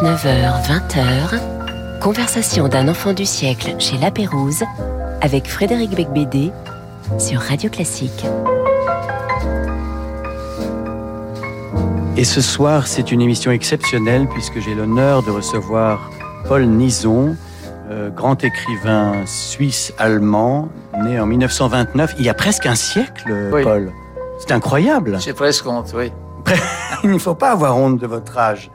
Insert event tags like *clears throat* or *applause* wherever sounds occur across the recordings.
19h, 20h, conversation d'un enfant du siècle chez La Pérouse avec Frédéric Becbédé sur Radio Classique. Et ce soir, c'est une émission exceptionnelle puisque j'ai l'honneur de recevoir Paul Nison, euh, grand écrivain suisse-allemand, né en 1929, il y a presque un siècle, Paul. C'est incroyable. J'ai presque honte, oui. *laughs* il ne faut pas avoir honte de votre âge.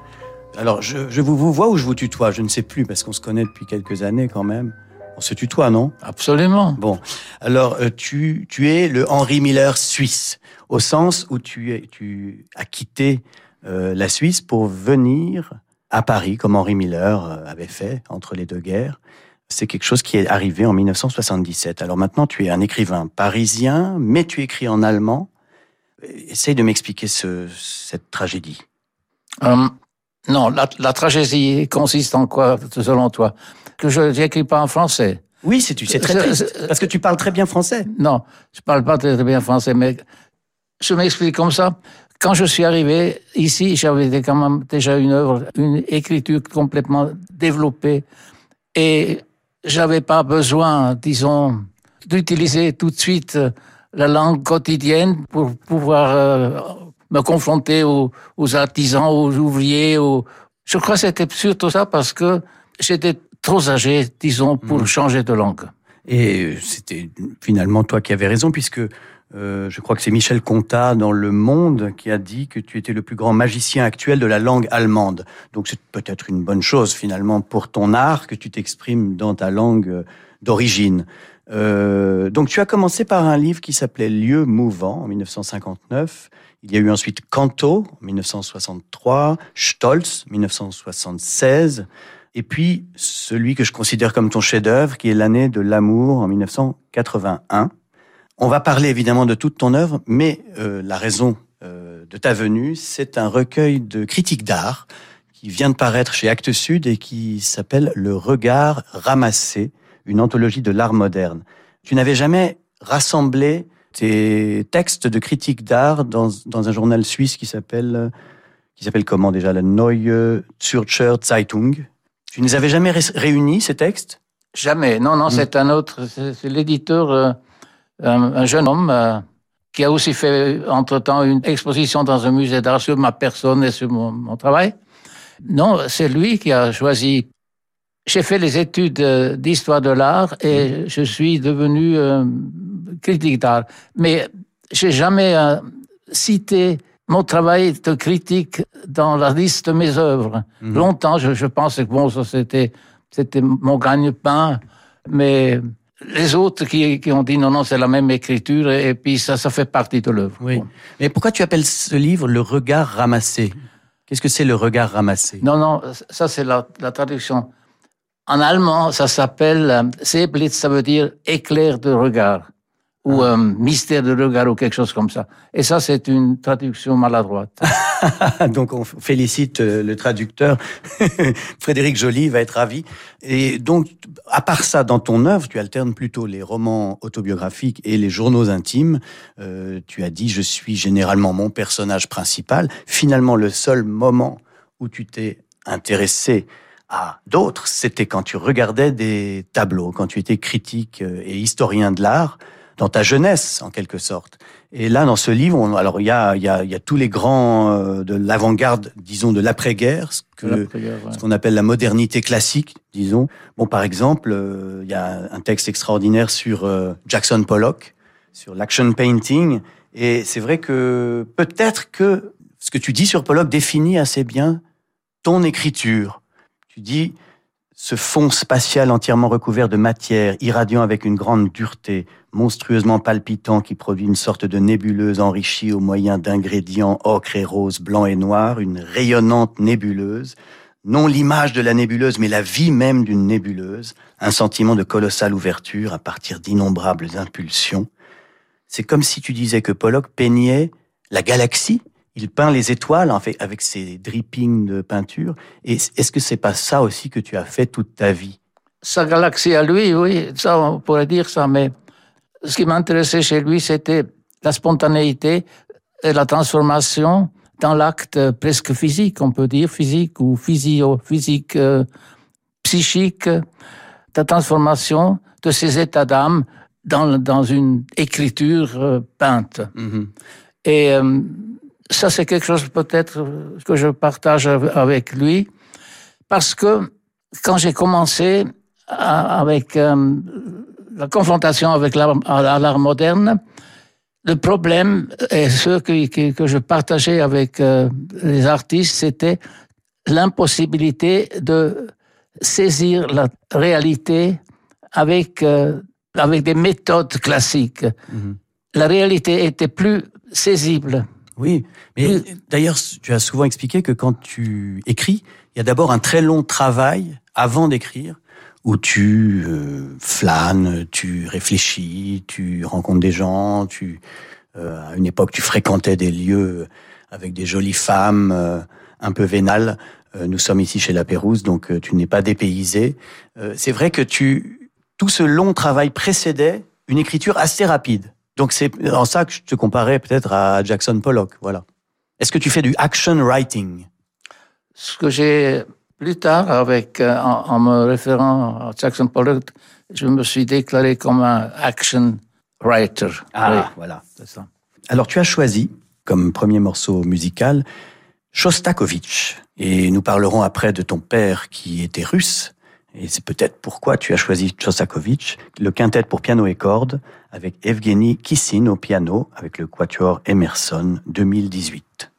Alors, je, vous, vous vois ou je vous tutoie Je ne sais plus, parce qu'on se connaît depuis quelques années quand même. On se tutoie, non? Absolument. Bon, alors euh, tu, tu es le Henri Miller suisse, au sens où tu, es, tu as quitté euh, la Suisse pour venir à Paris, comme Henri Miller euh, avait fait entre les deux guerres. C'est quelque chose qui est arrivé en 1977. Alors maintenant, tu es un écrivain parisien, mais tu écris en allemand. Essaye de m'expliquer ce, cette tragédie. Non, la, tragédie consiste en quoi, selon toi? Que je n'écris pas en français. Oui, c'est tu, c'est très triste, parce que tu parles très bien français. Non, je parle pas très, bien français, mais je m'explique comme ça. Quand je suis arrivé ici, j'avais quand même déjà une œuvre, une écriture complètement développée, et j'avais pas besoin, disons, d'utiliser tout de suite la langue quotidienne pour pouvoir euh, me confronter aux, artisans, aux ouvriers. Je crois que c'était surtout ça parce que j'étais trop âgé, disons, pour mhm. changer de langue. Et c'était finalement toi qui avais raison, puisque euh, je crois que c'est Michel Contat dans Le Monde qui a dit que tu étais le plus grand magicien actuel de la langue allemande. Donc c'est peut-être une bonne chose finalement pour ton art que tu t'exprimes dans ta langue euh, d'origine. Euh, donc tu as commencé par un livre qui s'appelait Lieux mouvants en 1959 il y a eu ensuite Canto, 1963, Stolz, 1976, et puis celui que je considère comme ton chef-d'œuvre, qui est l'année de l'amour, en 1981. On va parler évidemment de toute ton œuvre, mais euh, la raison euh, de ta venue, c'est un recueil de critiques d'art qui vient de paraître chez Actes Sud et qui s'appelle Le regard ramassé, une anthologie de l'art moderne. Tu n'avais jamais rassemblé tes textes de critique d'art dans, dans, un journal suisse qui s'appelle qui s'appelle comment déjà la Neue Zürcher Zeitung. Tu ne les avais jamais réunis ces textes? Jamais. Non, non, hmm. c'est un autre. C'est l'éditeur, euh, un, jeune homme euh, qui a aussi fait entre-temps une exposition dans un musée d'art sur ma personne et sur mon, travail. Non, c'est lui qui a choisi. J'ai fait les études euh, d'histoire de l'art et hmm. je suis devenu critique d'art. Mais j'ai jamais euh, cité mon travail de critique dans la liste de mes œuvres. Mhm. Longtemps, je, je pense que bon, ça c'était, c'était mon gagne-pain, mais les autres qui, qui, ont dit non, non, c'est la même écriture, et puis ça, ça fait partie de l'œuvre. Oui. Mais pourquoi tu appelles ce livre Le regard ramassé? Qu'est-ce que c'est le regard ramassé? Non, non, ça c'est la, la, traduction. En allemand, ça s'appelle euh, Seeblitz, ça veut dire éclair de regard ou un mystère de regard ou quelque chose comme ça. Et ça, c'est une traduction maladroite. *laughs* donc, on félicite euh, le traducteur. *laughs* Frédéric Joly va être ravi. Et donc, à part ça, dans ton œuvre, tu alternes plutôt les romans autobiographiques et les journaux intimes. Euh, tu as dit, je suis généralement mon personnage principal. Finalement, le seul moment où tu t'es intéressé à d'autres, c'était quand tu regardais des tableaux, quand tu étais critique euh, et historien de l'art dans ta jeunesse, en quelque sorte. Et là, dans ce livre, on, alors il y a, y, a, y a tous les grands euh, de l'avant-garde, disons, de l'après-guerre, ce qu'on appelle la modernité classique, disons. Bon, par exemple, euh, il y a un texte extraordinaire sur euh, Jackson Pollock, sur l'action painting, et c'est vrai que peut-être que ce que tu dis sur Pollock définit assez bien ton écriture. Tu dis ce fond spatial entièrement recouvert de matière, irradiant avec une grande dureté, monstrueusement palpitant qui produit une sorte de nébuleuse enrichie au moyen d'ingrédients ocre et rose, blanc et noir, une rayonnante nébuleuse, non l'image de la nébuleuse, mais la vie même d'une nébuleuse, un sentiment de colossale ouverture à partir d'innombrables impulsions. C'est comme si tu disais que Pollock peignait la galaxie, il peint les étoiles en fait avec ses drippings de peinture. Et est-ce que c'est pas ça aussi que tu as fait toute ta vie? Sa galaxie à lui, oui, ça on pourrait dire ça, mais ce qui m'intéressait chez lui, c'était la spontanéité et la transformation dans l'acte presque physique, on peut dire physique ou physio, physique, euh, psychique, de transformation de ces états d'âme dans, dans une écriture euh, peinte. Mhm. Et euh, ça, c'est quelque chose peut-être que je partage avec lui, parce que quand j'ai commencé à- avec euh, la confrontation avec l'art à l'art moderne, le problème, et ce que, que, que je partageais avec euh, les artistes, c'était l'impossibilité de saisir la réalité avec, euh, avec des méthodes classiques. Mhm. La réalité était plus saisible. Oui, mais d'ailleurs, tu as souvent expliqué que quand tu écris, il y a d'abord un très long travail avant d'écrire, où tu euh, flânes, tu réfléchis, tu rencontres des gens, euh, à une époque tu fréquentais des lieux avec des jolies femmes euh, un peu vénales. Euh, nous sommes ici chez La Pérouse, donc tu n'es pas dépaysé. C'est vrai que tout ce long travail précédait une écriture assez rapide. Donc c'est en ça que je te comparais peut-être à Jackson Pollock, voilà. Est-ce que tu fais du action writing? Ce que j'ai plus tard, avec, euh, en, en me référant à Jackson Pollock, je me suis déclaré comme un action writer. Oui, voilà. c'est ça. Alors tu as choisi comme premier morceau musical Shostakovich et nous parlerons après de ton père qui était russe et c'est peut-être pourquoi tu as choisi Shostakovich, le quintet pour piano et cordes avec Evgeny Kissin au piano avec le quatuor Emerson 2018.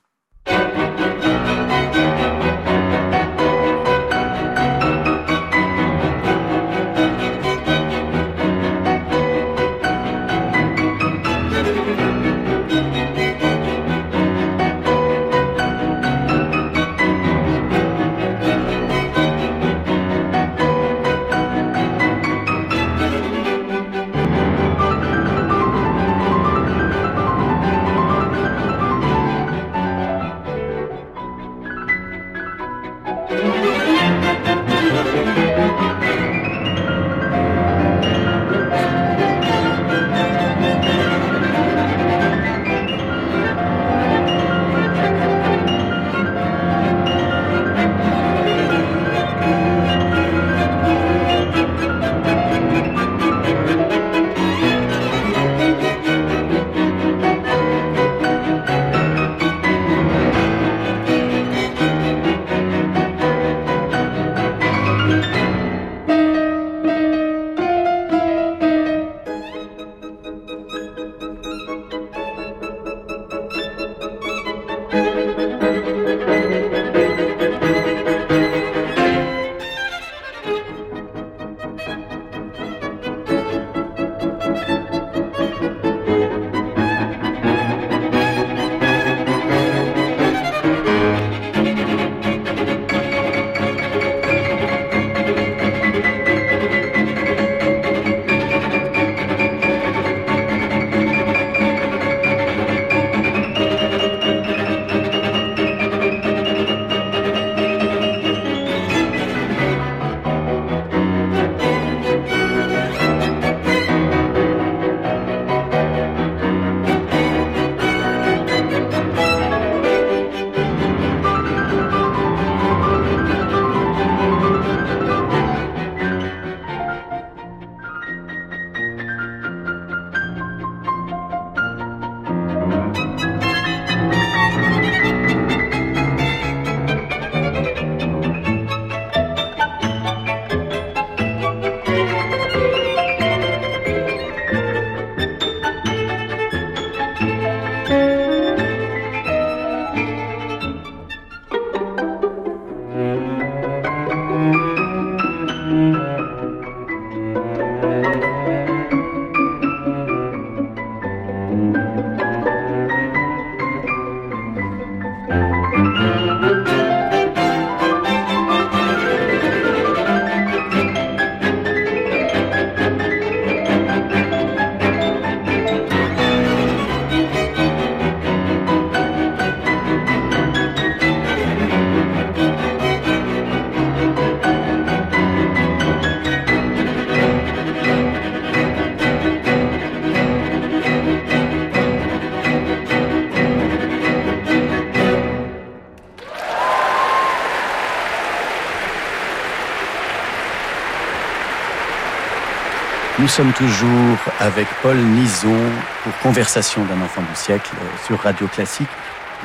Nous sommes toujours avec Paul Nison pour Conversation d'un enfant du siècle euh, sur Radio Classique.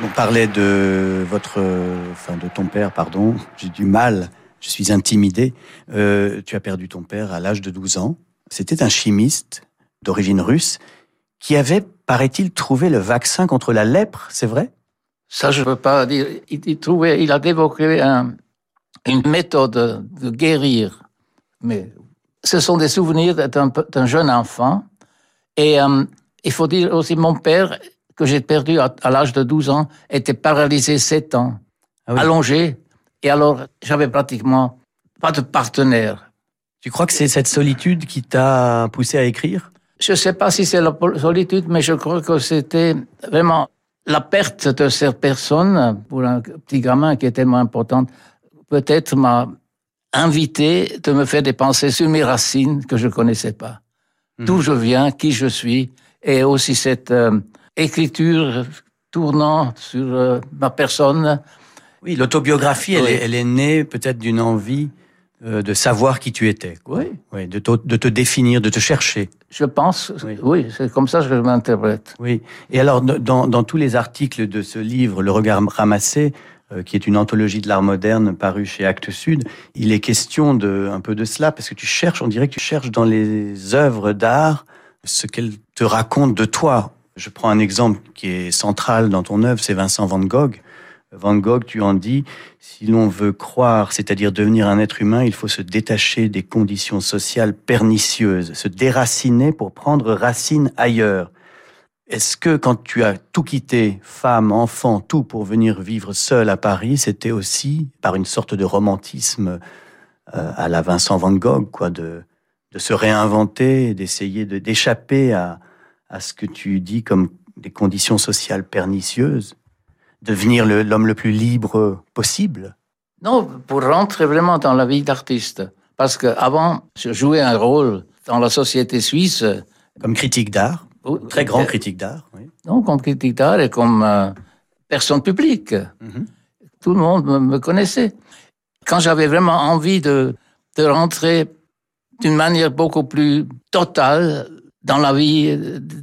On parlait de votre, enfin de ton père, pardon. J'ai du mal, je suis intimidé. Euh, tu as perdu ton père à l'âge de 12 ans. C'était un chimiste d'origine russe qui avait, paraît-il, trouvé le vaccin contre la lèpre, c'est vrai? Ça, je ne peux pas dire. Il, il, trouvait, il a développé un, une méthode de guérir, mais ce sont des souvenirs d'un jeune enfant. Et euh, il faut dire aussi, mon père, que j'ai perdu à, à l'âge de 12 ans, était paralysé 7 ans, ah oui. allongé. Et alors, j'avais pratiquement pas de partenaire. Tu crois que c'est cette solitude qui t'a poussé à écrire? Je ne sais pas si c'est la solitude, mais je crois que c'était vraiment la perte de cette personne, pour un petit gamin qui est tellement importante, peut-être m'a invité de me faire des pensées sur mes racines que je connaissais pas. Mmh. D'où je viens, qui je suis, et aussi cette euh, écriture tournant sur euh, ma personne. Oui, l'autobiographie, oui. elle, elle, est née peut-être d'une envie euh, de savoir qui tu étais. Quoi. Oui. oui de, te, de, te, définir, de te chercher. Je pense, oui, oui c'est comme ça que je m'interprète. Oui. Et alors, dans, dans, tous les articles de ce livre, Le regard ramassé, qui est une anthologie de l'art moderne parue chez Actes Sud, il est question de un peu de cela parce que tu cherches, on dirait que tu cherches dans les œuvres d'art ce qu'elles te racontent de toi. Je prends un exemple qui est central dans ton œuvre, c'est Vincent Van Gogh. Van Gogh, tu en dis, si l'on veut croire, c'est-à-dire devenir un être humain, il faut se détacher des conditions sociales pernicieuses, se déraciner pour prendre racine ailleurs. Est-ce que quand tu as tout quitté, femme, enfant, tout pour venir vivre seul à Paris, c'était aussi par une sorte de romantisme euh, à la Vincent Van Gogh, quoi, de, de se réinventer, d'essayer de d'échapper à, à ce que tu dis comme des conditions sociales pernicieuses, devenir l'homme le, le plus libre possible? Non, pour rentrer vraiment dans la vie d'artiste. Parce qu'avant, je jouais un rôle dans la société suisse. Comme critique d'art? Très grand critique d'art. Oui. Non, comme critique d'art et comme euh, personne publique. Mm -hmm. Tout le monde me, me connaissait. Quand j'avais vraiment envie de, de rentrer d'une manière beaucoup plus totale dans la vie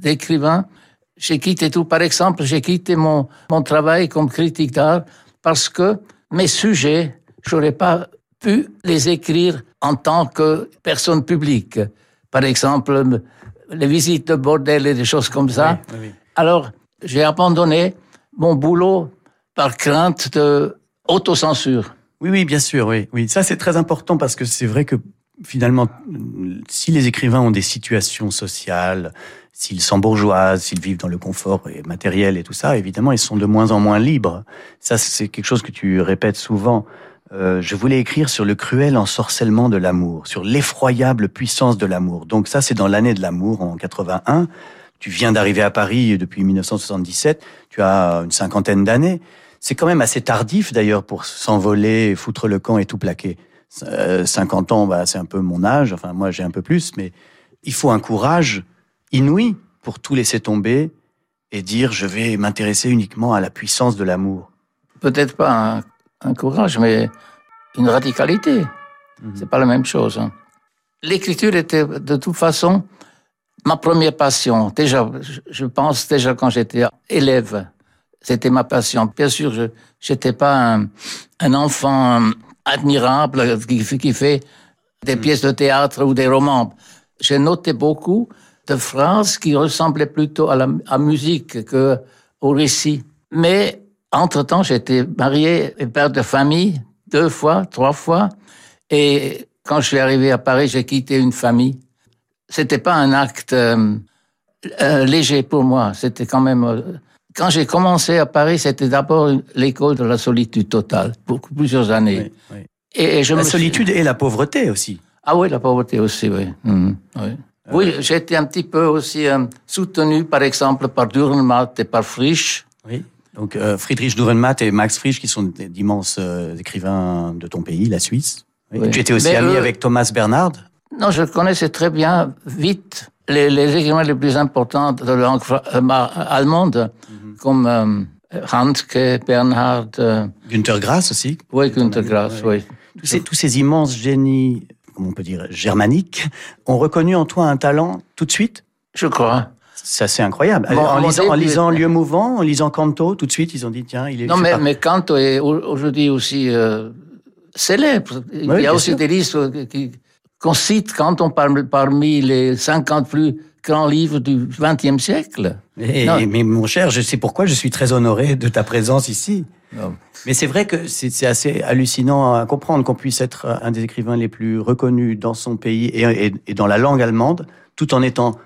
d'écrivain, j'ai quitté tout. Par exemple, j'ai quitté mon, mon travail comme critique d'art parce que mes sujets, j'aurais pas pu les écrire en tant que personne publique. Par exemple, les visites de bordel et des choses comme ça. Oui, oui. Alors, j'ai abandonné mon boulot par crainte de autocensure. Oui, oui, bien sûr, oui. oui. Ça, c'est très important parce que c'est vrai que finalement, si les écrivains ont des situations sociales, s'ils sont bourgeois, s'ils vivent dans le confort et matériel et tout ça, évidemment, ils sont de moins en moins libres. Ça, c'est quelque chose que tu répètes souvent. Euh, je voulais écrire sur le cruel ensorcellement de l'amour, sur l'effroyable puissance de l'amour. Donc ça, c'est dans l'année de l'amour en 81. Tu viens d'arriver à Paris depuis 1977. Tu as une cinquantaine d'années. C'est quand même assez tardif d'ailleurs pour s'envoler, foutre le camp et tout plaquer. Euh, 50 ans, bah, c'est un peu mon âge. Enfin, moi, j'ai un peu plus, mais il faut un courage inouï pour tout laisser tomber et dire je vais m'intéresser uniquement à la puissance de l'amour. Peut-être pas un un courage, mais une radicalité. Mmh. C'est pas la même chose. Hein. L'écriture était de toute façon ma première passion. Déjà, je pense déjà quand j'étais élève, c'était ma passion. Bien sûr, je n'étais pas un, un, enfant admirable qui, qui fait des mmh. pièces de théâtre ou des romans. J'ai noté beaucoup de phrases qui ressemblaient plutôt à la à musique que au récit. Mais entre-temps, j'étais marié et père de famille deux fois, trois fois. Et quand je suis arrivé à Paris, j'ai quitté une famille. C'était pas un acte euh, euh, léger pour moi. C'était quand même. Euh, quand j'ai commencé à Paris, c'était d'abord l'école de la solitude totale pour plusieurs années. Oui, oui. Et, et, je la solitude suis... et la pauvreté aussi. Ah oui, la pauvreté aussi, oui. Mmh, oui. Oui, j'étais un petit peu aussi euh, soutenu, par exemple, par Dürrenmatt et par Frisch. Oui. Donc euh, Friedrich Dürrenmatt et Max Frisch, qui sont d'immenses euh, écrivains de ton pays, la Suisse. Oui. Tu étais aussi Mais ami eux... avec Thomas Bernhard? Non, je connaissais très bien, vite, les, les écrivains les plus importants de langue euh, allemande, mm -hmm. comme euh, Handke, Bernhard. Günther Grass aussi Oui, Günther Grass, oui. Tous ces, tous ces immenses génies comment on peut dire, germaniques, ont reconnu en toi un talent tout de suite? Je crois. C'est assez incroyable. en, lisant, en lisant Lieu mouvant, en lisant Canto, tout de suite, ils ont dit tiens, il est. Non, mais, mais Canto est aujourd'hui aussi euh, célèbre. Il y a aussi des listes qui qu'on cite quand on parle parmi les 50 plus grands livres du XXe siècle. mais mon cher, je sais pourquoi je suis très honoré de ta présence ici. Mais c'est vrai que c'est assez hallucinant à comprendre qu'on puisse être un des écrivains les plus reconnus dans son pays et, et dans la langue allemande, tout en étant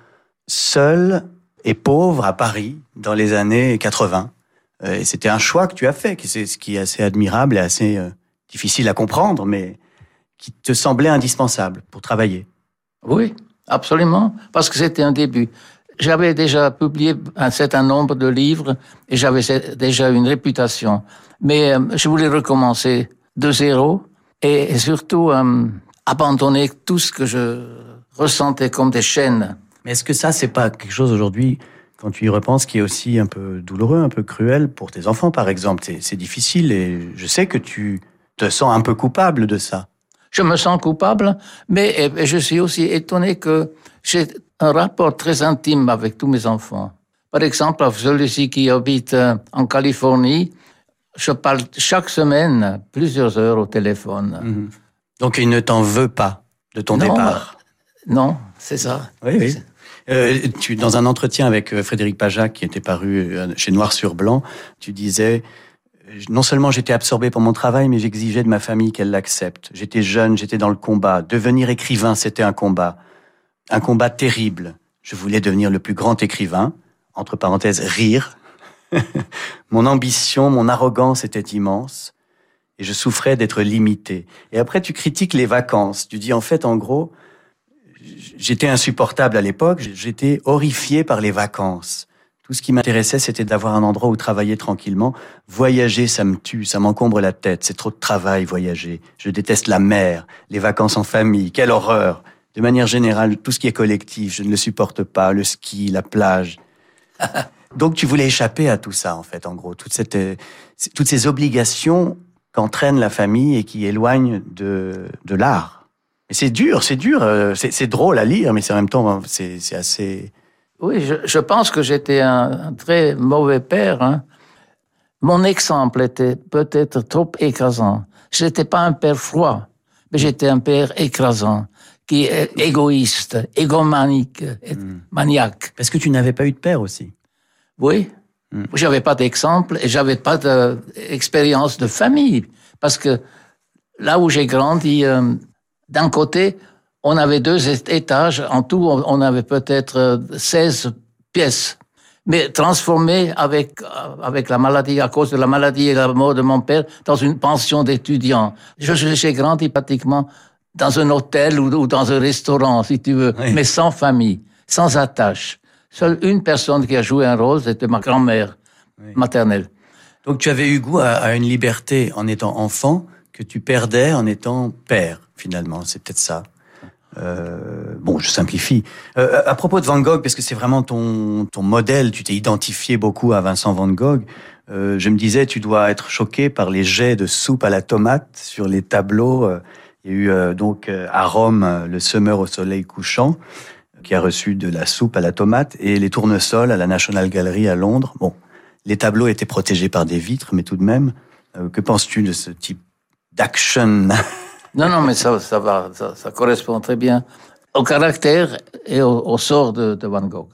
seul et pauvre à Paris dans les années 80. Euh, et c'était un choix que tu as fait, ce qui est assez admirable et assez euh, difficile à comprendre, mais qui te semblait indispensable pour travailler. Oui, absolument, parce que c'était un début. J'avais déjà publié un certain nombre de livres et j'avais déjà une réputation. Mais euh, je voulais recommencer de zéro et, surtout abandonner tout ce que je ressentais comme des chaînes. Mais est-ce que ça, c'est pas quelque chose aujourd'hui, quand tu y repenses, qui est aussi un peu douloureux, un peu cruel pour tes enfants, par exemple? C'est difficile et je sais que tu te sens un peu coupable de ça. Je me sens coupable, mais je suis aussi étonné que j'ai un rapport très intime avec tous mes enfants. Par exemple, celui-ci qui habite euh, en Californie, je parle chaque semaine plusieurs heures au téléphone. Mhm. Donc il ne t'en veut pas de ton départ? Non, c'est ça. Oui, oui. Euh, dans un entretien avec euh, Frédéric Pajac, qui était paru euh, chez Noir sur Blanc, tu disais non seulement j'étais absorbé pour mon travail, mais j'exigeais de ma famille qu'elle l'accepte. J'étais jeune, j'étais dans le combat. Devenir écrivain, c'était un combat. Un combat terrible. Je voulais devenir le plus grand écrivain. Entre parenthèses, rire. *laughs* mon ambition, mon arrogance était immense. Et je souffrais d'être limité. Et après, tu critiques les vacances. Tu dis, en fait, en gros, j'étais insupportable à l'époque, j'étais horrifié par les vacances. Tout ce qui m'intéressait, c'était d'avoir un endroit où travailler tranquillement. Voyager, ça me tue, ça m'encombre la tête. C'est trop de travail, voyager. Je déteste la mer, les vacances en famille. Quelle horreur. De manière générale, tout ce qui est collectif, je ne le supporte pas. Le ski, la plage. *laughs* Donc, tu voulais échapper à tout ça, en fait, en gros. Toute cette, euh, toutes ces obligations qu'entraîne la famille et qui éloignent de, de l'art c'est dur, c'est dur. Euh, c'est drôle à lire, mais c'est en même temps, c'est assez. Oui, je, pense que j'étais un, très mauvais père. Hein. Mon exemple était peut-être trop écrasant. Je n'étais pas un père froid, mais j'étais un père écrasant, qui est égoïste, égomanique, hmm. maniaque. Parce que tu n'avais pas eu de père aussi. Oui. Hmm. J'avais pas d'exemple et j'avais pas d'expérience de, famille. Parce que là où j'ai grandi, euh, d'un côté, on avait deux étages. En tout, on avait peut-être 16 euh, pièces. Mais transformées avec, euh, avec la maladie, à cause de la maladie et la mort de mon père, dans une pension d'étudiants. J'ai grandi pratiquement dans un hôtel ou, dans un restaurant, si tu veux, mais sans famille, sans attache. Seule une personne qui a joué un rôle, c'était ma grand-mère maternelle. Donc tu avais eu goût à une liberté en étant enfant que tu perdais en étant père finalement. C'est peut-être ça. Euh, bon, je simplifie. Euh, à propos de Van Gogh, parce que c'est vraiment ton, ton modèle, tu t'es identifié beaucoup à Vincent Van Gogh. Euh, je me disais, tu dois être choqué par les jets de soupe à la tomate sur les tableaux. Il y a eu donc à Rome le semeur au soleil couchant qui a reçu de la soupe à la tomate et les tournesols à la National Gallery à Londres. Bon, les tableaux étaient protégés par des vitres, mais tout de même, que penses-tu de ce type d'action Non, non, mais ça, ça va, ça, correspond très bien au caractère et au, sort de, Van Gogh.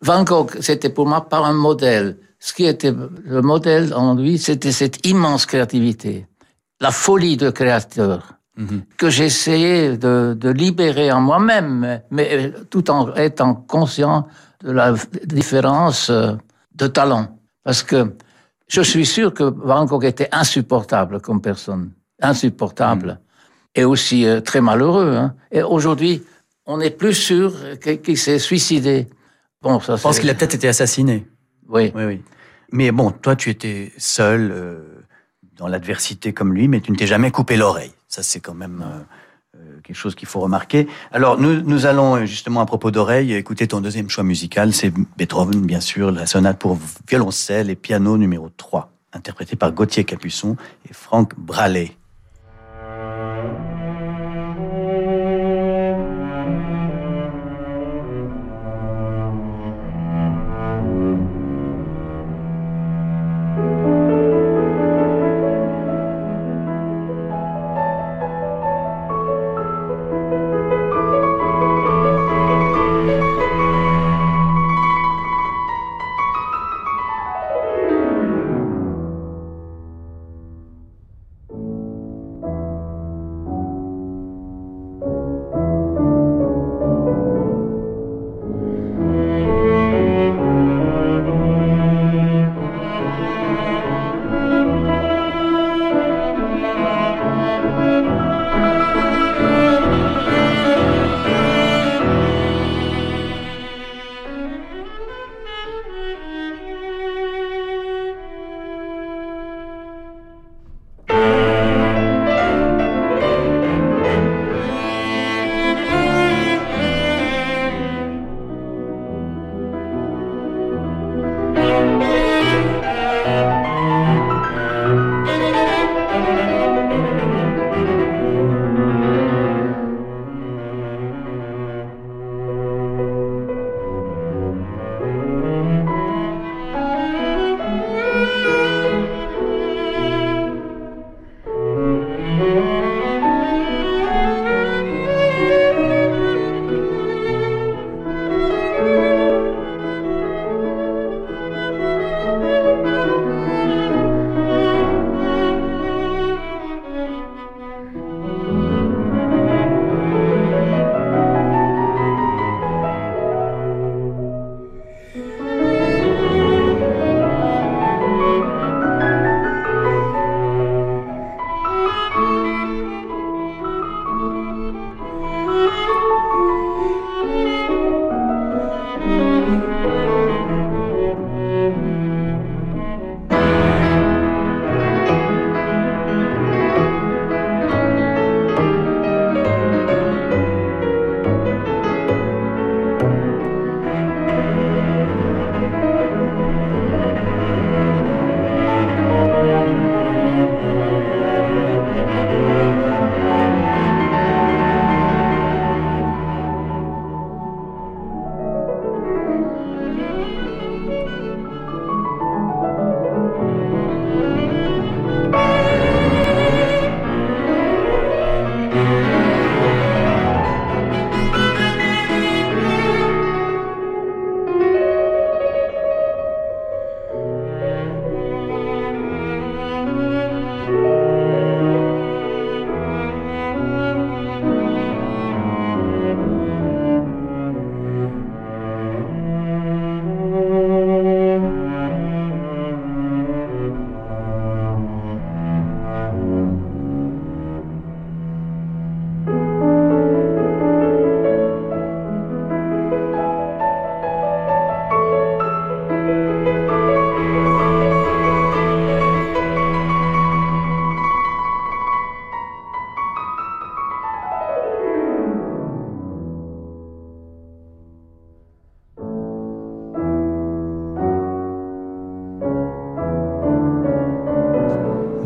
Van Gogh, c'était pour moi pas un modèle. Ce qui était le modèle en lui, c'était cette immense créativité, la folie de créateur mhm. que j'essayais de, de, libérer en moi-même, mais tout en étant conscient de la différence euh, de talent. Parce que je suis sûr que Van Gogh était insupportable comme personne, insupportable. Mhm et aussi euh, très malheureux. Hein. Et aujourd'hui, on est plus sûr qu'il s'est suicidé. Bon, ça, Je pense qu'il a peut-être été assassiné. Oui. oui, oui. Mais bon, toi, tu étais seul euh, dans l'adversité comme lui, mais tu ne t'es jamais coupé l'oreille. Ça, c'est quand même euh, quelque chose qu'il faut remarquer. Alors, nous, nous allons justement, à propos d'oreille, écouter ton deuxième choix musical. C'est Beethoven, bien sûr, la sonate pour violoncelle et piano numéro 3, interprété par Gauthier Capuçon et Franck Bralet.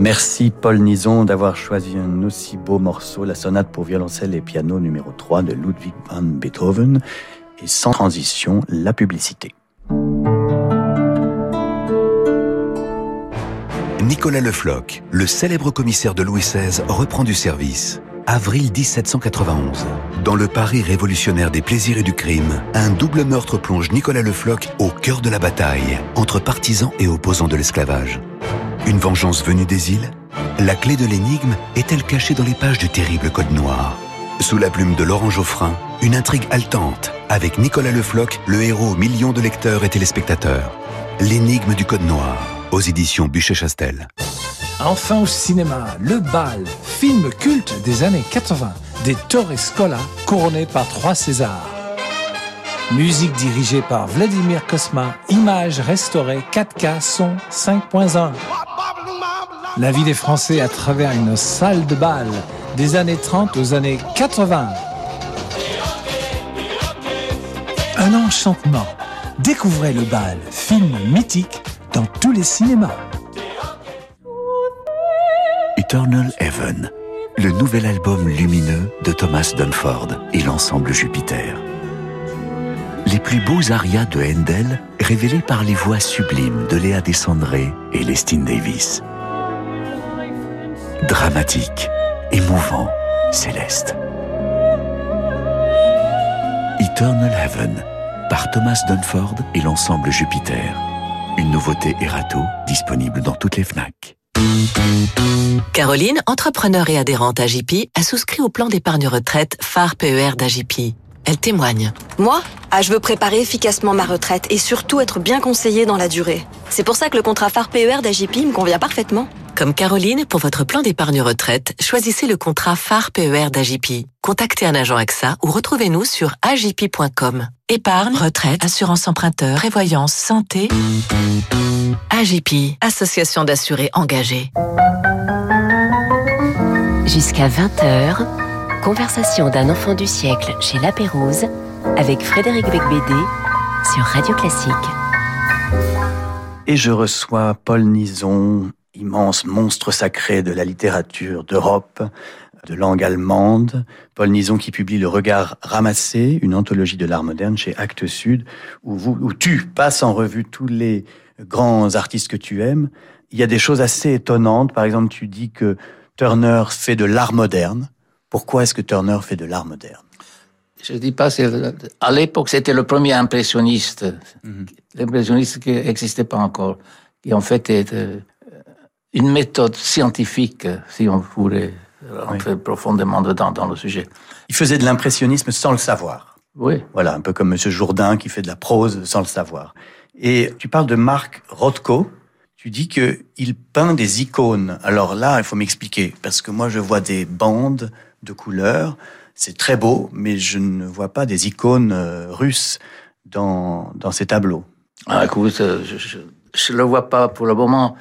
Merci Paul Nison d'avoir choisi un aussi beau morceau, la sonate pour violoncelle et piano numéro 3 de Ludwig van Beethoven. Et sans transition, la publicité. Nicolas Le Floch, le célèbre commissaire de Louis XVI, reprend du service. Avril 1791. Dans le Paris révolutionnaire des plaisirs et du crime, un double meurtre plonge Nicolas Le Floch au cœur de la bataille, entre partisans et opposants de l'esclavage. Une vengeance venue des îles La clé de l'énigme est-elle cachée dans les pages du terrible Code Noir Sous la plume de Laurent Geoffrin, une intrigue haletante, avec Nicolas Le Floch, le héros aux millions de lecteurs et téléspectateurs. L'énigme du Code Noir, aux éditions Bûcher-Chastel. Enfin au cinéma, Le Bal, film culte des années 80, des Torres Scola, couronné par trois Césars. Musique dirigée par Vladimir Kosma, images restaurées 4K, son 5.1. La vie des Français à travers une salle de bal des années 30 aux années 80. Un enchantement. Découvrez le bal, film mythique dans tous les cinémas. Eternal Heaven, le nouvel album lumineux de Thomas Dunford et l'ensemble Jupiter les plus beaux arias de Handel révélés par les voix sublimes de Léa Descendré et Lestine Davis. Dramatique, émouvant, céleste. Eternal Heaven par Thomas Dunford et l'ensemble Jupiter. Une nouveauté Erato disponible dans toutes les FNAC. Caroline, entrepreneur et adhérente à JP, a souscrit au plan d'épargne retraite phare PER d'AJP. Elle témoigne. Moi, ah, je veux préparer efficacement ma retraite et surtout être bien conseillée dans la durée. C'est pour ça que le contrat phare PER d'AJP me convient parfaitement. Comme Caroline, pour votre plan d'épargne retraite, choisissez le contrat phare PER d'AJP. Contactez un agent AXA ou retrouvez-nous sur ajp.com. Épargne, retraite, assurance emprunteur, prévoyance, santé. AJP, association d'assurés engagés. Jusqu'à 20h, Conversation d'un enfant du siècle chez La Pérouse avec Frédéric Becbédé sur Radio Classique. Et je reçois Paul Nison, immense monstre sacré de la littérature d'Europe, de langue allemande. Paul Nison qui publie Le Regard ramassé, une anthologie de l'art moderne chez Actes Sud, où, où tu passes en revue tous les grands artistes que tu aimes. Il y a des choses assez étonnantes. Par exemple, tu dis que Turner fait de l'art moderne. Pourquoi est-ce que Turner fait de l'art moderne? Je ne dis pas, à l'époque, c'était le premier impressionniste, mhm. l'impressionniste qui n'existait pas encore, qui en fait est euh, une méthode scientifique, si on voulait rentrer profondément dedans dans le sujet. Il faisait de l'impressionnisme sans le savoir. Oui. Voilà, un peu comme M. Jourdain qui fait de la prose sans le savoir. Et tu parles de Marc Rothko, tu dis qu'il peint des icônes. Alors là, il faut m'expliquer, parce que moi je vois des bandes de couleurs. C'est très beau, mais je ne vois pas des icônes euh, russes dans, dans ces tableaux. Ah, écoute, euh, je ne le vois pas pour le moment.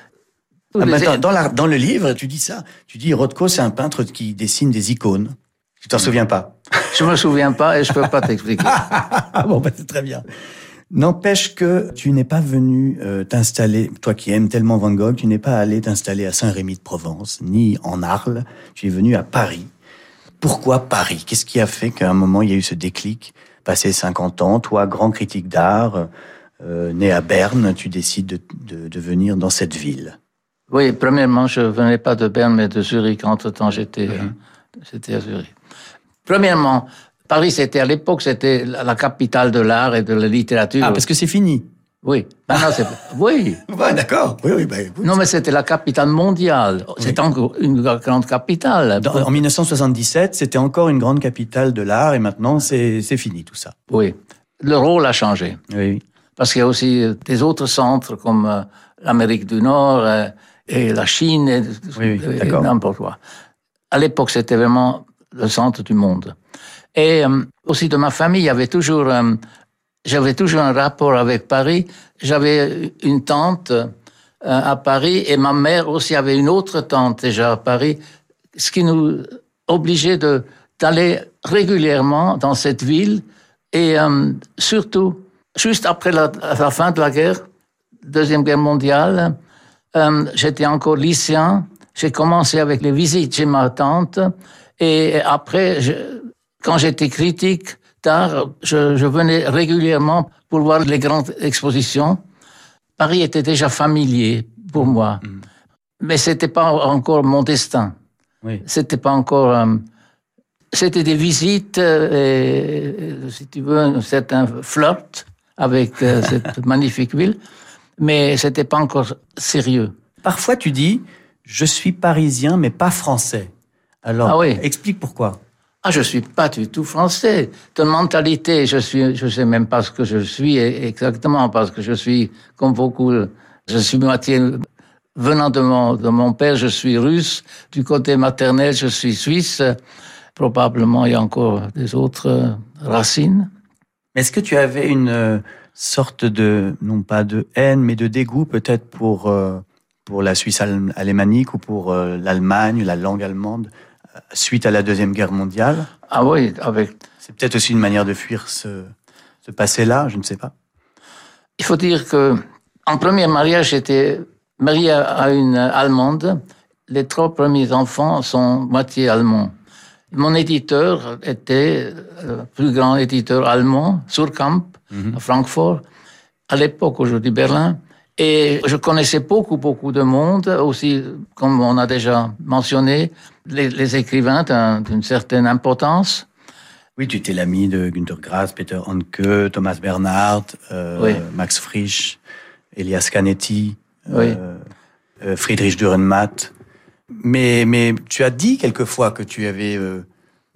Ah, dans, dans, le livre, tu dis ça. Tu dis Rothko, c'est un peintre qui dessine des icônes. Tu t'en souviens pas? Je me souviens pas et je peux pas t'expliquer. *laughs* bon, bah, c'est très bien. N'empêche que tu n'es pas venu euh, t'installer, toi qui aimes tellement Van Gogh, tu n'es pas allé t'installer à Saint-Rémy de Provence, ni en Arles, tu es venu à Paris. Pourquoi Paris? Qu'est-ce qui a fait qu'à un moment il y a eu ce déclic? Passé 50 ans, toi, grand critique d'art, euh, né à Berne, tu décides de, venir dans cette ville. Oui, premièrement, je venais pas de Berne, mais de Zurich. Entre-temps, j'étais mhm. à Zurich. Premièrement, Paris, c'était à l'époque, c'était la capitale de l'art et de la littérature. Ah, parce que c'est fini. Oui. *laughs* oui. Ouais, d'accord. Oui, oui, ben, non, mais c'était la capitale mondiale. C'était encore une grande capitale. en 1977, c'était encore une grande capitale de l'art et maintenant, c'est fini tout ça. Oui. Le rôle a changé. Oui. Parce qu'il y a aussi euh, des autres centres comme euh, l'Amérique du Nord euh, et la Chine et, oui, n'importe quoi. À l'époque, c'était vraiment le centre du monde. Et aussi de ma famille, il y avait toujours j'avais toujours un rapport avec Paris. J'avais une tante euh, à Paris et ma mère aussi avait une autre tante déjà à Paris, ce qui nous obligeait d'aller régulièrement dans cette ville et euh, surtout juste après la, fin de la guerre, deuxième guerre mondiale, euh, j'étais encore lycéen J'ai commencé avec les visites chez ma tante et après, quand j'étais critique, tard, je, je, venais régulièrement pour voir les grandes expositions. Paris était déjà familier pour moi, mm. mais c'était pas encore mon destin. Oui. C'était pas encore. Euh, c'était des visites, euh, et, si tu veux, un certain flirt avec euh, *laughs* cette magnifique ville, mais c'était pas encore sérieux. Parfois, tu dis, je suis parisien, mais pas français. Alors, ah oui. explique pourquoi. Ah, je suis pas du tout français. De mentalité, je suis, je sais même pas ce que je suis exactement parce que je suis, comme beaucoup, je suis moitié venant de mon, de mon père, je suis russe. Du côté maternel, je suis suisse. Probablement, il y a encore des autres racines. Est-ce que tu avais une euh, sorte de, non pas de haine, mais de dégoût peut-être pour, euh, pour la Suisse alémanique ou pour euh, l'Allemagne, la langue allemande? Suite à la Deuxième Guerre mondiale. Ah oui, avec... C'est peut-être aussi une manière de fuir ce, ce passé-là, je ne sais pas. Il faut dire que, en premier mariage, j'étais marié à une Allemande. Les trois premiers enfants sont moitié allemands. Mon éditeur était le plus grand éditeur allemand, Surkamp, mm -hmm. à Francfort, à l'époque, aujourd'hui Berlin. Et je connaissais beaucoup, beaucoup de monde, aussi, comme on a déjà mentionné, les, les écrivains d'une certaine importance? Oui, tu étais l'ami de Günter Grass, Peter Hanke, Thomas Bernhard, euh, oui. Max Frisch, Elias Canetti, oui. euh, euh, Friedrich Dürrenmatt. Mais, mais tu as dit quelquefois que tu avais, euh,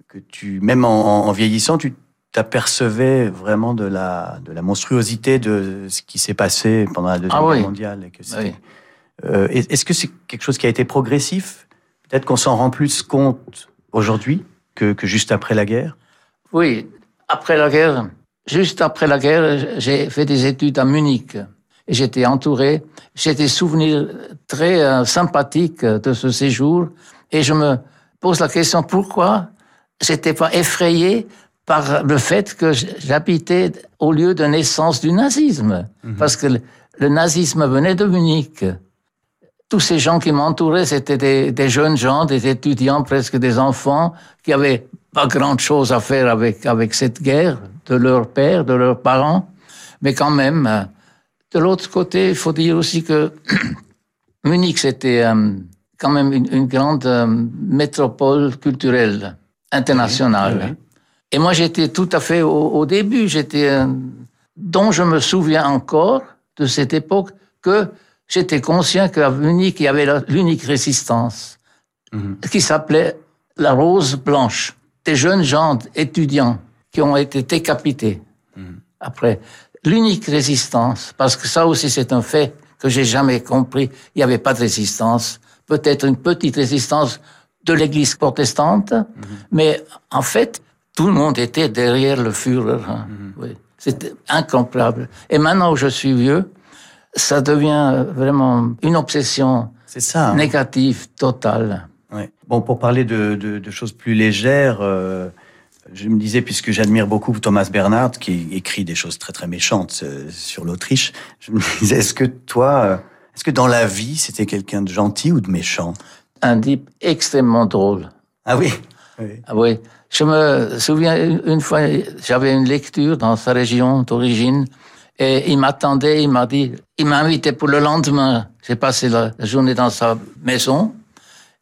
que tu, même en, en vieillissant, tu t'apercevais vraiment de la, de la monstruosité de ce qui s'est passé pendant la Deuxième ah, Guerre oui. mondiale. Et que Est-ce que c'est quelque chose qui a été progressif? Peut-être qu'on s'en rend plus compte aujourd'hui que, que juste après la guerre? Oui, après la guerre, juste après la guerre, j'ai fait des études à Munich. Et j'étais entouré. J'ai des souvenirs très euh, sympathiques de ce séjour. Et je me pose la question pourquoi j'étais pas effrayé par le fait que j'habitais au lieu de naissance du nazisme? Mhm. Parce que le nazisme venait de Munich. Tous ces gens qui m'entouraient, c'était des, des, jeunes gens, des étudiants, presque des enfants, qui avaient pas grand chose à faire avec, avec cette guerre, de leur père, de leurs parents. Mais quand même, euh, de l'autre côté, il faut dire aussi que *clears throat* Munich, c'était euh, quand même une, une grande euh, métropole culturelle, internationale. Oui, oui. Et moi, j'étais tout à fait au, au début, j'étais, euh, dont je me souviens encore de cette époque, que j'étais conscient qu'à Munich, il y avait l'unique résistance, Mhm. mm -hmm. qui s'appelait la Rose Blanche. Des jeunes gens étudiants qui ont été décapités Mhm. après. L'unique résistance, parce que ça aussi c'est un fait que j'ai jamais compris. Il n'y avait pas de résistance. Peut-être une petite résistance de l'Église protestante, -hmm. mais en fait, tout le monde était derrière le Führer. Hein. Mhm. Oui. C'était incomparable. Et maintenant que je suis vieux, ça devient vraiment une obsession ça, hein. négative totale. Ouais. Bon, pour parler de, de, de choses plus légères, euh, je me disais, puisque j'admire beaucoup Thomas Bernhard, qui écrit des choses très très méchantes euh, sur l'Autriche, je me disais, est-ce que toi, euh, est-ce que dans la vie, c'était quelqu'un de gentil ou de méchant? Un type extrêmement drôle. Ah oui, oui. Ah oui. Je me souviens, une fois, j'avais une lecture dans sa région d'origine, et il m'attendait, il m'a dit, il m'a invité pour le lendemain. J'ai passé la journée dans sa maison,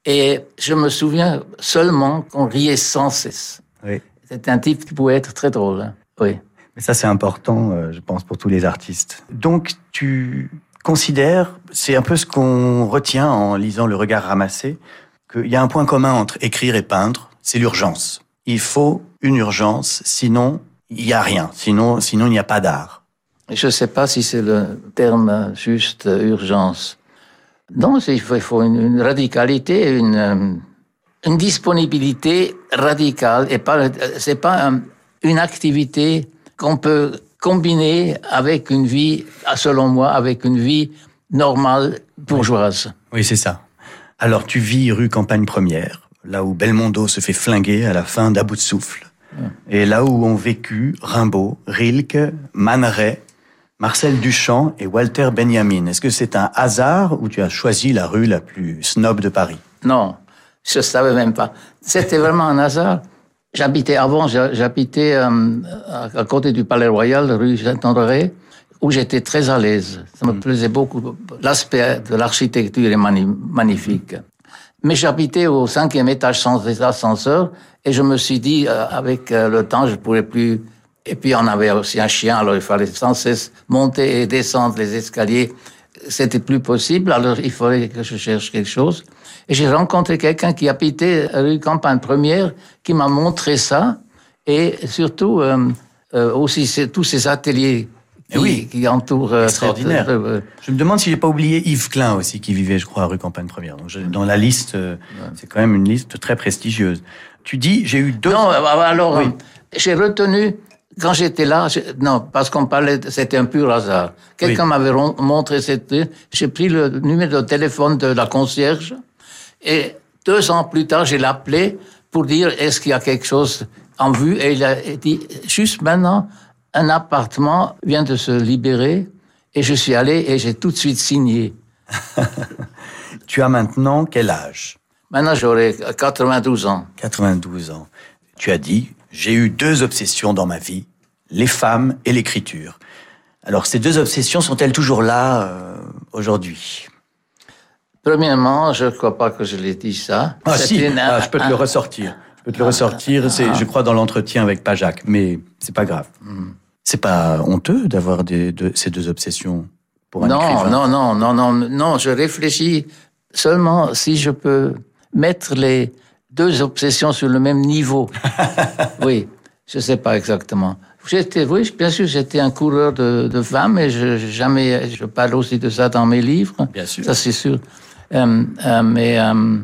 et je me souviens seulement qu'on riait sans cesse. Oui. C'est un type qui pouvait être très drôle. Hein. Oui. Mais ça, c'est important, euh, je pense, pour tous les artistes. Donc, tu considères, c'est un peu ce qu'on retient en lisant Le regard ramassé, qu'il y a un point commun entre écrire et peindre, c'est l'urgence. Il faut une urgence, sinon il n'y a rien, sinon sinon il n'y a pas d'art. Je ne sais pas si c'est le terme juste urgence. Non, il faut, une, une, radicalité, une, une disponibilité radicale et pas c'est pas un, une activité qu'on peut combiner avec une vie, selon moi, avec une vie normale bourgeoise. Oui, c'est ça. Alors tu vis rue Campagne Première, là où Belmondo se fait flinguer à la fin d'À bout de souffle, et là où ont vécu Rimbaud, Rilke, Man Ray, Marcel Duchamp et Walter Benjamin. Est-ce que c'est un hasard ou tu as choisi la rue la plus snob de Paris? Non, je ne savais même pas. C'était vraiment un hasard. J'habitais avant, j'habitais euh, à côté du Palais Royal, rue Saint-André, où j'étais très à l'aise. Ça me mm. plaisait beaucoup. L'aspect de l'architecture est magnifique. Mais j'habitais au cinquième étage sans ascenseur et je me suis dit, euh, avec euh, le temps, je pourrais plus. Et puis on avait aussi un chien, alors il fallait sans cesse monter et descendre les escaliers. C'était plus possible, alors il fallait que je cherche quelque chose. Et j'ai rencontré quelqu'un qui habitait rue Campagne Première, qui m'a montré ça, et surtout euh, aussi tous ces ateliers qui, oui, qui entourent. Extraordinaire. je me demande si j'ai pas oublié Yves Klein aussi, qui vivait, je crois, à rue Campagne Première. Donc dans la liste, c'est quand même une liste très prestigieuse. Tu dis, j'ai eu deux. Non, alors, j'ai retenu quand j'étais là, non, parce qu'on parlait, c'était un pur hasard. Quelqu'un m'avait montré cette, j'ai pris le numéro de téléphone de la concierge et deux ans plus tard, j'ai l'appelé pour dire est-ce qu'il y a quelque chose en vue? Et il a dit juste maintenant, un appartement vient de se libérer et je suis allé et j'ai tout de suite signé. *laughs* tu as maintenant quel âge? Maintenant, j'aurai 92 ans. 92 ans. Tu as dit, j'ai eu deux obsessions dans ma vie, les femmes et l'écriture. Alors, ces deux obsessions sont-elles toujours là euh, aujourd'hui? Premièrement, je ne crois pas que je l'ai dit ça. Ah si, ah, je peux te le ressortir. Je peux te le ressortir. C'est, je crois, dans l'entretien avec Pajac, mais c'est pas grave. Hmm. C'est pas honteux d'avoir des, de, ces deux obsessions pour un non, écrivain? Non, non, non, non, non. Je réfléchis seulement si je peux mettre les deux obsessions sur le même niveau. *laughs* oui, je ne sais pas exactement. J'étais, oui, bien sûr, j'étais un coureur de, de femmes et je, jamais, je parle aussi de ça dans mes livres. Bien sûr. Ça, c'est sûr. Euh, euh, mais. Euh,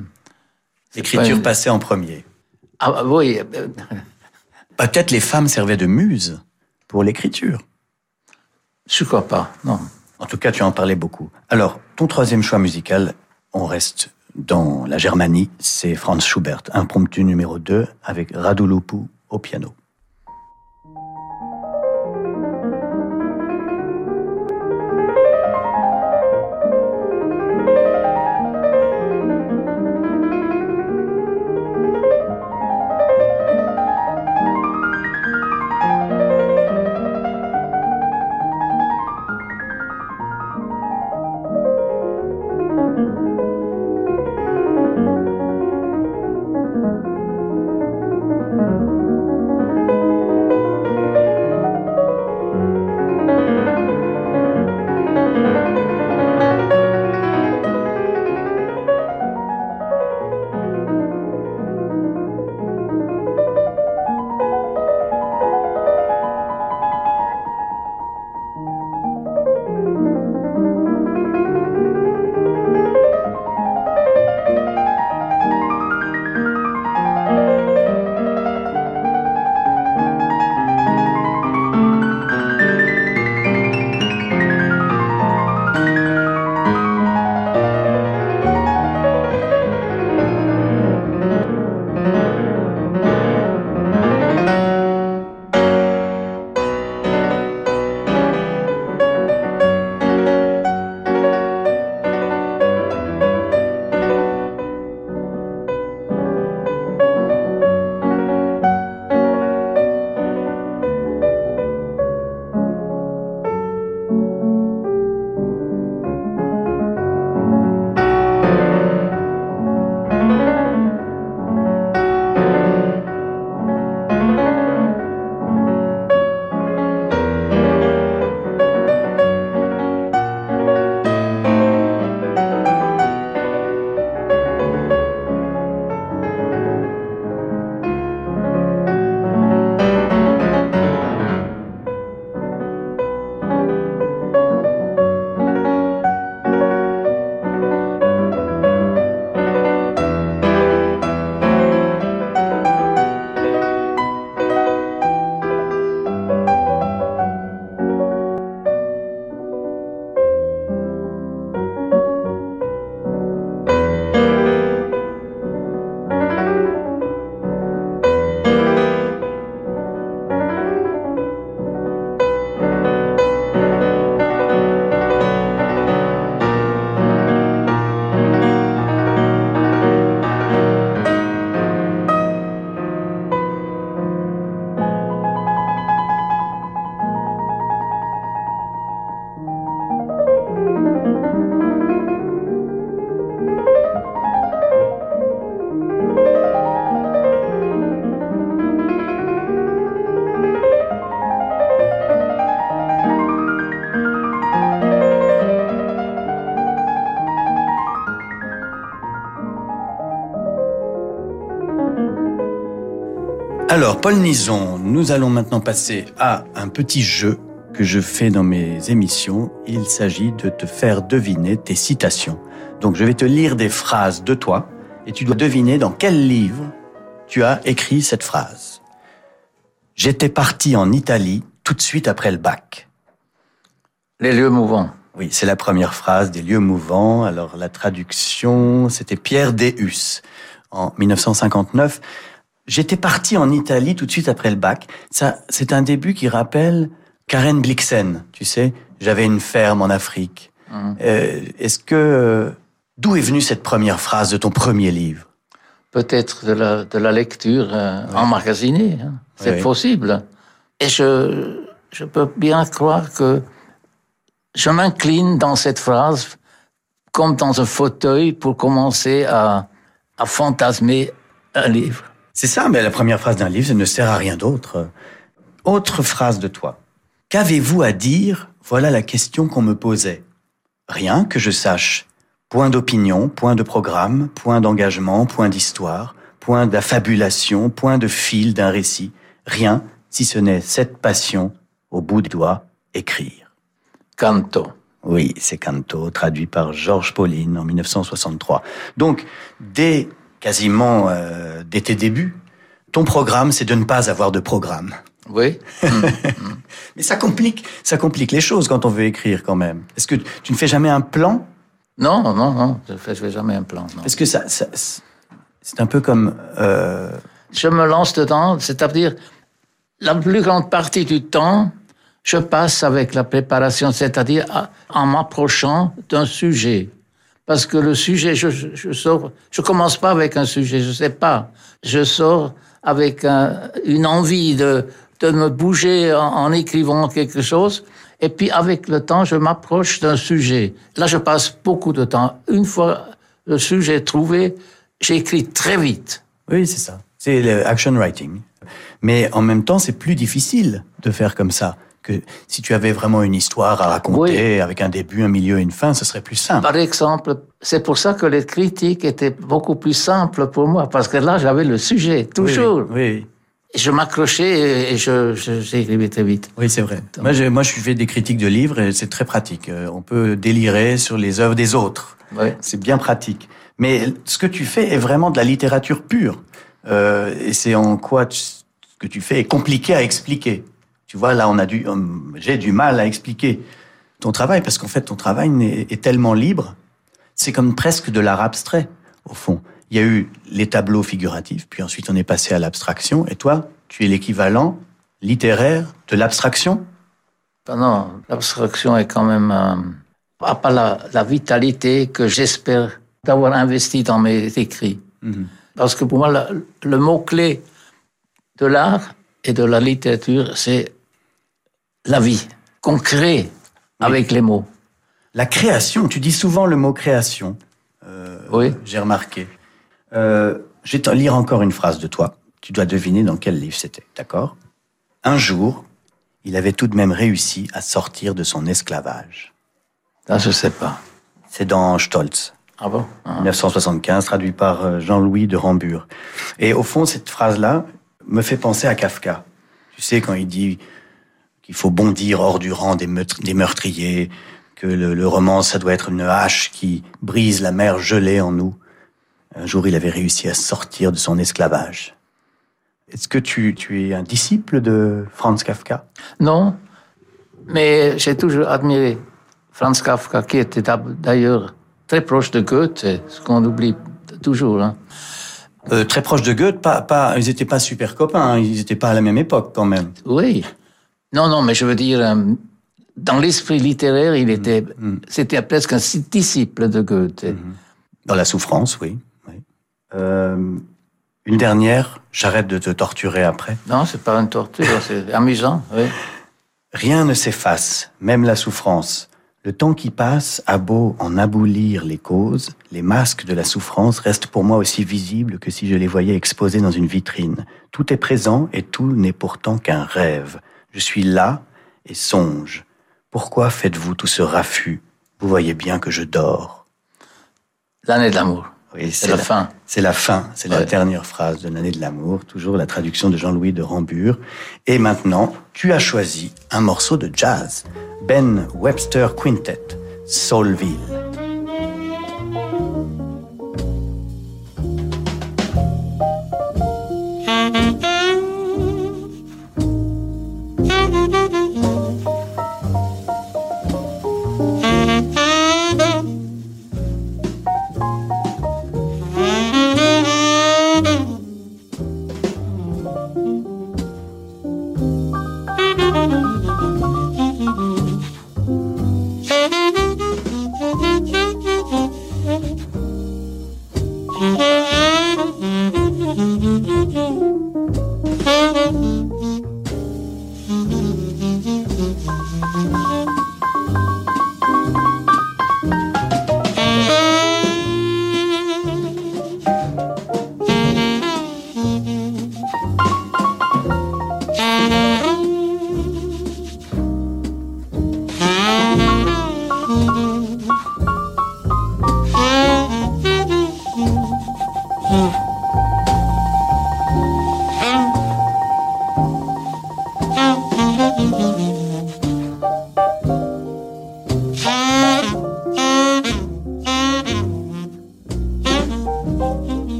L'écriture passait en premier. Ah, oui. *laughs* Peut-être les femmes servaient de muse pour l'écriture. Je crois pas, non. En tout cas, tu en parlais beaucoup. Alors, ton troisième choix musical, on reste dans la Germanie, c'est Franz Schubert, impromptu numéro 2 avec Radulupu au piano. Alors, Paul Nison, nous allons maintenant passer à un petit jeu que je fais dans mes émissions. Il s'agit de te faire deviner tes citations. Donc, je vais te lire des phrases de toi et tu dois deviner dans quel livre tu as écrit cette phrase. J'étais parti en Italie tout de suite après le bac. Les lieux mouvants. Oui, c'est la première phrase des lieux mouvants. Alors la traduction, c'était Pierre Deus en 1959. J'étais parti en Italie tout de suite après le bac. Ça, c'est un début qui rappelle Karen Blixen. Tu sais, j'avais une ferme en Afrique. Hum. Euh, Est-ce que euh, d'où est venue cette première phrase de ton premier livre? Peut-être de la, de la lecture euh, emmagasinée. hein. C'est Oui. possible. Et je, je peux bien croire que je m'incline dans cette phrase comme dans un fauteuil pour commencer à, à fantasmer un livre. C'est ça, mais la première phrase d'un livre, ça ne sert à rien d'autre. Autre phrase de toi. Qu'avez-vous à dire? Voilà la question qu'on me posait. Rien que je sache. Point d'opinion, point de programme, point d'engagement, point d'histoire, point d'affabulation, point de fil d'un récit. Rien, si ce n'est cette passion, au bout des doigts, écrire. Canto. Oui, c'est Canto, traduit par Georges Pauline en 1963. Donc, dès quasiment euh, dès tes débuts, ton programme, c'est de ne pas avoir de programme. Oui. *laughs* Mais ça complique, ça complique les choses quand on veut écrire quand même. Est-ce que tu ne fais jamais un plan? Non, non, non. Je fais, je fais jamais un plan. non. Parce que ça, ça- c'est un peu comme euh, je me lance dedans, c'est-à-dire la plus grande partie du temps, je passe avec la préparation, c'est-à-dire en m'approchant d'un sujet. Parce que le sujet, je, je, sors, je commence pas avec un sujet, je sais pas. Je sors avec un- une envie de, de me bouger en, en écrivant quelque chose. Et puis avec le temps, je m'approche d'un sujet. Là, je passe beaucoup de temps. Une fois le sujet trouvé, j'écris très vite. Oui, c'est ça. C'est le action writing. Mais en même temps, c'est plus difficile de faire comme ça que si tu avais vraiment une histoire à raconter avec un début, un milieu et une fin, ce serait plus simple. Par exemple, c'est pour ça que les critiques étaient beaucoup plus simples pour moi, parce que là, j'avais le sujet, toujours. Oui, oui, Je m'accrochais et je, j'écrivais très vite. oui, c'est vrai. Moi, je, moi, je fais des critiques de livres et c'est très pratique. Euh, On peut délirer sur les œuvres des autres. Oui. C'est bien pratique. Mais ce que tu fais est vraiment de la littérature pure. Euh, et c'est en quoi tu- ce que tu fais est compliqué à expliquer. Tu vois, là, on a dû, hum, j'ai du mal à expliquer ton travail parce qu'en fait, ton travail est tellement libre. C'est comme presque de l'art abstrait, au fond. Il y a eu les tableaux figuratifs, puis ensuite on est passé à l'abstraction. Et toi, tu es l'équivalent littéraire de l'abstraction? Ben Non, l'abstraction est quand même euh, pas la, la vitalité que j'espère d'avoir investi dans mes écrits. Mhm. Parce que pour moi, le, le mot-clé de l'art et de la littérature, c'est la vie, qu'on crée avec les mots. La création, tu dis souvent le mot création. Euh, Oui. J'ai remarqué. Euh, je vais te lire encore une phrase de toi. Tu dois deviner dans quel livre c'était, d'accord? Un jour, il avait tout de même réussi à sortir de son esclavage. Là, je sais pas. C'est dans Stolz, Ah bon? Ah. 1975, traduit par euh, Jean-Louis de Rambure. Et au fond, cette phrase-là me fait penser à Kafka. Tu sais, quand il dit qu'il faut bondir hors du rang des, meurtri- des meurtriers, que le, le roman, ça doit être une hache qui brise la mer gelée en nous. Un jour, il avait réussi à sortir de son esclavage. Est-ce que tu, tu es un disciple de Franz Kafka? Non, mais j'ai toujours admiré Franz Kafka, qui était d'ailleurs très proche de Goethe, ce qu'on oublie toujours. hein. Euh, Très proche de Goethe, pas, pas, ils n'étaient pas super copains, hein, ils n'étaient pas à la même époque quand même. Oui. Non, non, mais je veux dire, euh, dans l'esprit littéraire, il était, Mm. c'était presque un disciple de Goethe. Dans la souffrance, oui. oui. Euh, une dernière, j'arrête de te torturer après. Non, c'est pas une torture, c'est *laughs* amusant. Oui. Rien ne s'efface, même la souffrance. Le temps qui passe a beau en aboulir les causes, les masques de la souffrance restent pour moi aussi visibles que si je les voyais exposés dans une vitrine. Tout est présent et tout n'est pourtant qu'un rêve. Je suis là et songe. Pourquoi faites-vous tout ce raffut? Vous voyez bien que je dors. L'année de l'amour. Oui, C'est la, fin. C'est la fin, c'est la dernière phrase de l'année de l'amour, toujours la traduction de Jean-Louis de Rambure. Et maintenant, tu as choisi un morceau de jazz, Ben Webster Quintet, Soulville.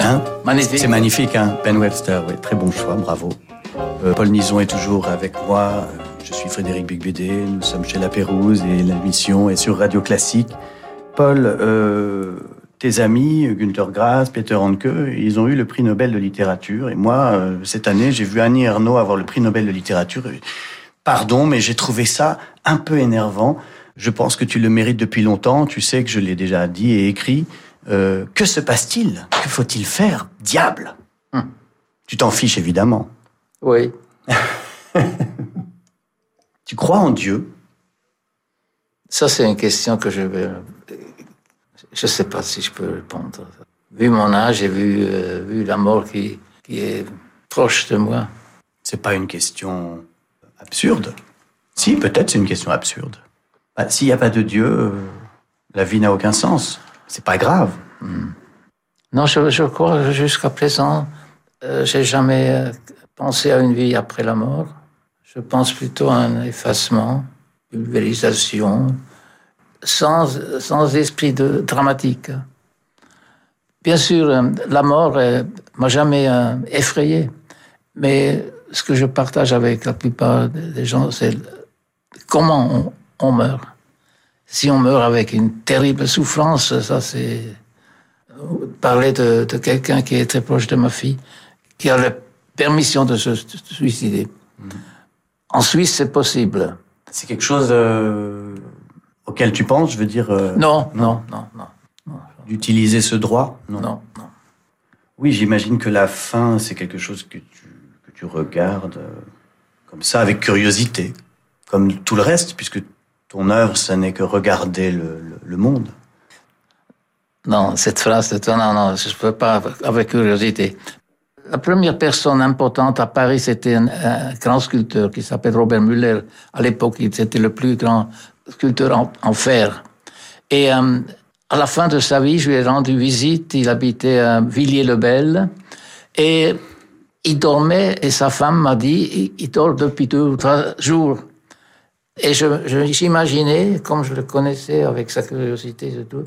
Hein Magnifique. C'est magnifique, hein Ben Webster, oui, très bon choix, bravo. Euh, Paul Nison est toujours avec moi. Je suis Frédéric Bigbédé, nous sommes chez La Pérouse et l'émission est sur Radio Classique. Paul, euh, tes amis, Günther Grass, Peter Handke, ils ont eu le prix Nobel de littérature. Et moi, euh, cette année, j'ai vu Annie Ernaux avoir le prix Nobel de littérature. Pardon, mais j'ai trouvé ça un peu énervant. Je pense que tu le mérites depuis longtemps. Tu sais que je l'ai déjà dit et écrit. Euh, que se passe-t-il? Que faut-il faire Diable? Hum. Tu t'en fiches évidemment. Oui. *laughs* Tu crois en Dieu? Ça, c'est une question que je vais. Je ne sais pas si je peux répondre. Vu mon âge et vu, euh, vu la mort qui, qui est proche de moi, C'est pas une question absurde. Si, peut-être, c'est une question absurde. Bah, S'il n'y a pas de Dieu, euh, la vie n'a aucun sens. C'est pas grave. Non, je, crois que jusqu'à présent, euh, j'ai jamais euh, pensé à une vie après la mort. Je pense plutôt à un effacement, pulvérisation, sans, sans esprit dramatique. Bien sûr, euh, la mort euh, m'a jamais effrayé, mais ce que je partage avec la plupart des gens, c'est comment on meurt. Si on meurt avec une terrible souffrance, ça c'est parler de, de quelqu'un qui est très proche de ma fille, qui a la permission de se suicider. En Suisse, c'est possible. C'est quelque chose euh, auquel tu penses, je veux dire, euh, Non, non, non, non, d'utiliser ce droit? Non, non. Oui, j'imagine que la fin, c'est quelque chose que tu, que tu regardes euh, comme ça, avec curiosité, comme tout le reste, puisque ton œuvre, ça n'est que regarder le, monde. Non, cette phrase de toi, non, non, je ne peux pas avec curiosité. La première personne importante à Paris, c'était un, grand sculpteur qui s'appelle Robert Müller. À l'époque, il était le plus grand sculpteur en, fer. Et euh, à la fin de sa vie, je lui ai rendu visite. Il habitait à Villiers-le-Bel. Et il dormait, et sa femme m'a dit, il dort depuis deux ou trois jours. Et je, je- j'imaginais, comme je le connaissais avec sa curiosité et tout,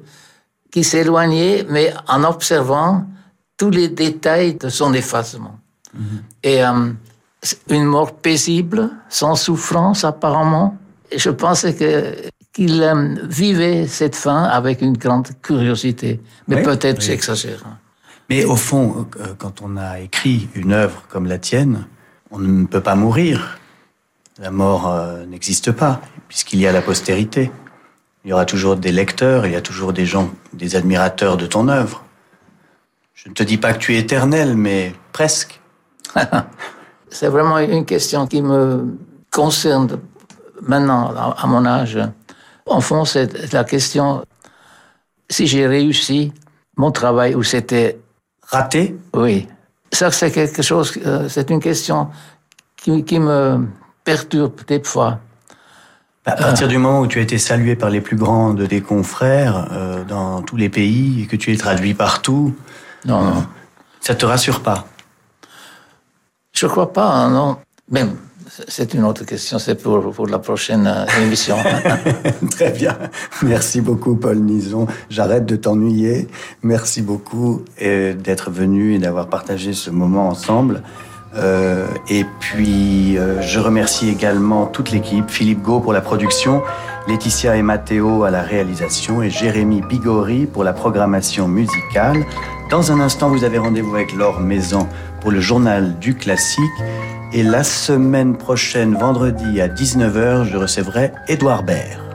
qui s'éloignait, mais en observant tous les détails de son effacement. Et euh, une mort paisible, sans souffrance apparemment. Et je pensais que qu'il euh, vivait cette fin avec une grande curiosité. Mais Oui, peut-être oui. j'exagère. Mais au fond, euh, quand on a écrit une œuvre comme la tienne, on ne peut pas mourir. La mort euh, n'existe pas, puisqu'il y a la postérité. Il y aura toujours des lecteurs, il y a toujours des gens, des admirateurs de ton œuvre. Je ne te dis pas que tu es éternel, mais presque. *laughs* C'est vraiment une question qui me concerne maintenant, à mon âge. En fond, c'est la question si j'ai réussi mon travail ou c'était Raté? Oui. Ça, c'est quelque chose, euh, c'est une question qui, qui me perturbe des fois. À partir du moment où tu as été salué par les plus grands de tes confrères euh, dans tous les pays et que tu es traduit partout, Non, non. ça te rassure pas? Je crois pas, hein, non. Même, c'est une autre question, c'est pour, pour la prochaine euh, émission. *laughs* Très bien. Merci beaucoup, Paul Nison. J'arrête de t'ennuyer. Merci beaucoup euh, d'être venu et d'avoir partagé ce moment ensemble. Euh, et puis, euh, je remercie également toute l'équipe, Philippe Gau pour la production, Laetitia et Matteo à la réalisation et Jérémy Bigori pour la programmation musicale. Dans un instant, vous avez rendez-vous avec Laure Maison pour le journal du classique. Et la semaine prochaine, vendredi à 19h, je recevrai Édouard Baird.